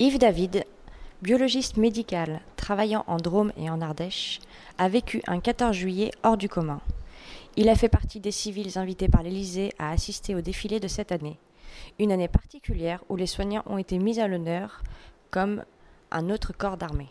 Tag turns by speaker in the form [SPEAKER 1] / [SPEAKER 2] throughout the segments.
[SPEAKER 1] Yves David, biologiste médical travaillant en Drôme et en Ardèche, a vécu un 14 juillet hors du commun. Il a fait partie des civils invités par l'Élysée à assister au défilé de cette année. Une année particulière où les soignants ont été mis à l'honneur comme un autre corps d'armée.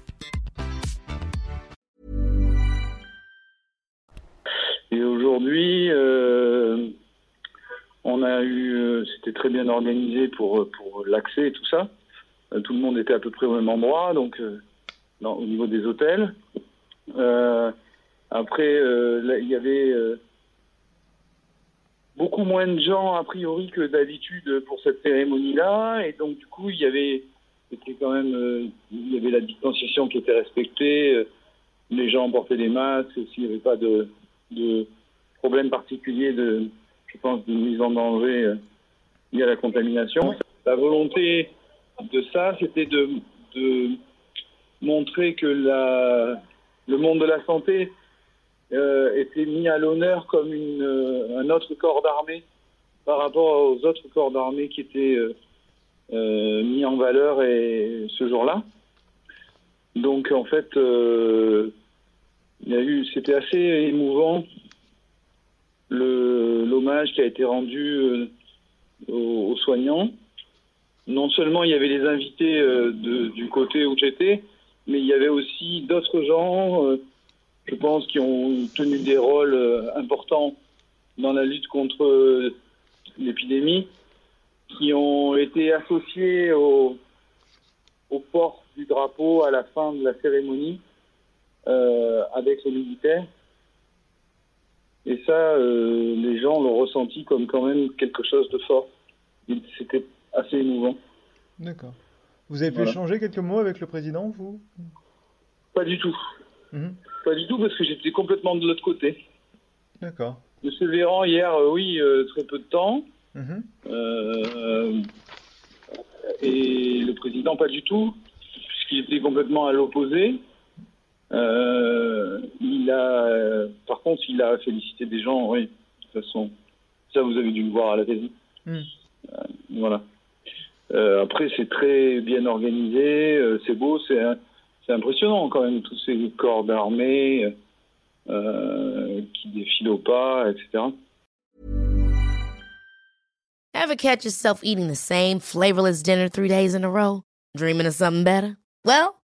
[SPEAKER 2] aujourd'hui, euh, on a eu, euh, c'était très bien organisé pour pour l'accès et tout ça. Euh, tout le monde était à peu près au même endroit, donc euh, au niveau des hôtels. Euh, après, euh, il y avait euh, beaucoup moins de gens a priori que d'habitude pour cette cérémonie-là, et donc du coup, il y avait, c'était quand même, euh, y avait la distanciation qui était respectée. euh, les gens portaient des masques, s'il n'y avait pas de problèmes particuliers de, je pense, de mise en danger euh, lié à la contamination. La volonté de ça, c'était de, montrer que la, le monde de la santé euh, était mis à l'honneur comme euh, un autre corps d'armée par rapport aux autres corps d'armée qui étaient euh, mis en valeur et, ce jour-là. Donc en fait, il c'était assez émouvant l'hommage qui a été rendu euh, aux, soignants. Non seulement il y avait les invités euh, du côté où j'étais, mais il y avait aussi d'autres gens, euh, je pense, qui ont tenu des rôles importants dans la lutte contre l'épidémie, qui ont été associés au, port du drapeau à la fin de la cérémonie avec les militaires. Et ça, euh, les gens l'ont ressenti comme quand même quelque chose de fort. C'était assez émouvant.
[SPEAKER 3] D'accord. Vous avez pu
[SPEAKER 2] Voilà.
[SPEAKER 3] échanger quelques mots avec le président, vous?
[SPEAKER 2] Pas du tout.
[SPEAKER 3] Mhm.
[SPEAKER 2] Pas du tout parce que j'étais complètement de l'autre côté.
[SPEAKER 3] D'accord.
[SPEAKER 2] Monsieur Véran, hier, euh, oui, euh, très peu de temps.
[SPEAKER 3] Mhm.
[SPEAKER 2] Et le président, pas du tout, puisqu'il était complètement à l'opposé. Euh, il a, euh, par contre, il a félicité des gens, oui, de toute façon. Ça, vous avez dû le voir à la télé.
[SPEAKER 3] Mm.
[SPEAKER 2] Euh, voilà. Euh, après, c'est très bien organisé, euh, c'est beau, c'est c'est impressionnant quand même, tous ces corps d'armée euh, qui défilent au pas, etc.
[SPEAKER 4] Ever catch yourself eating the same flavorless dinner three days in a row? Dreaming of something better? Well,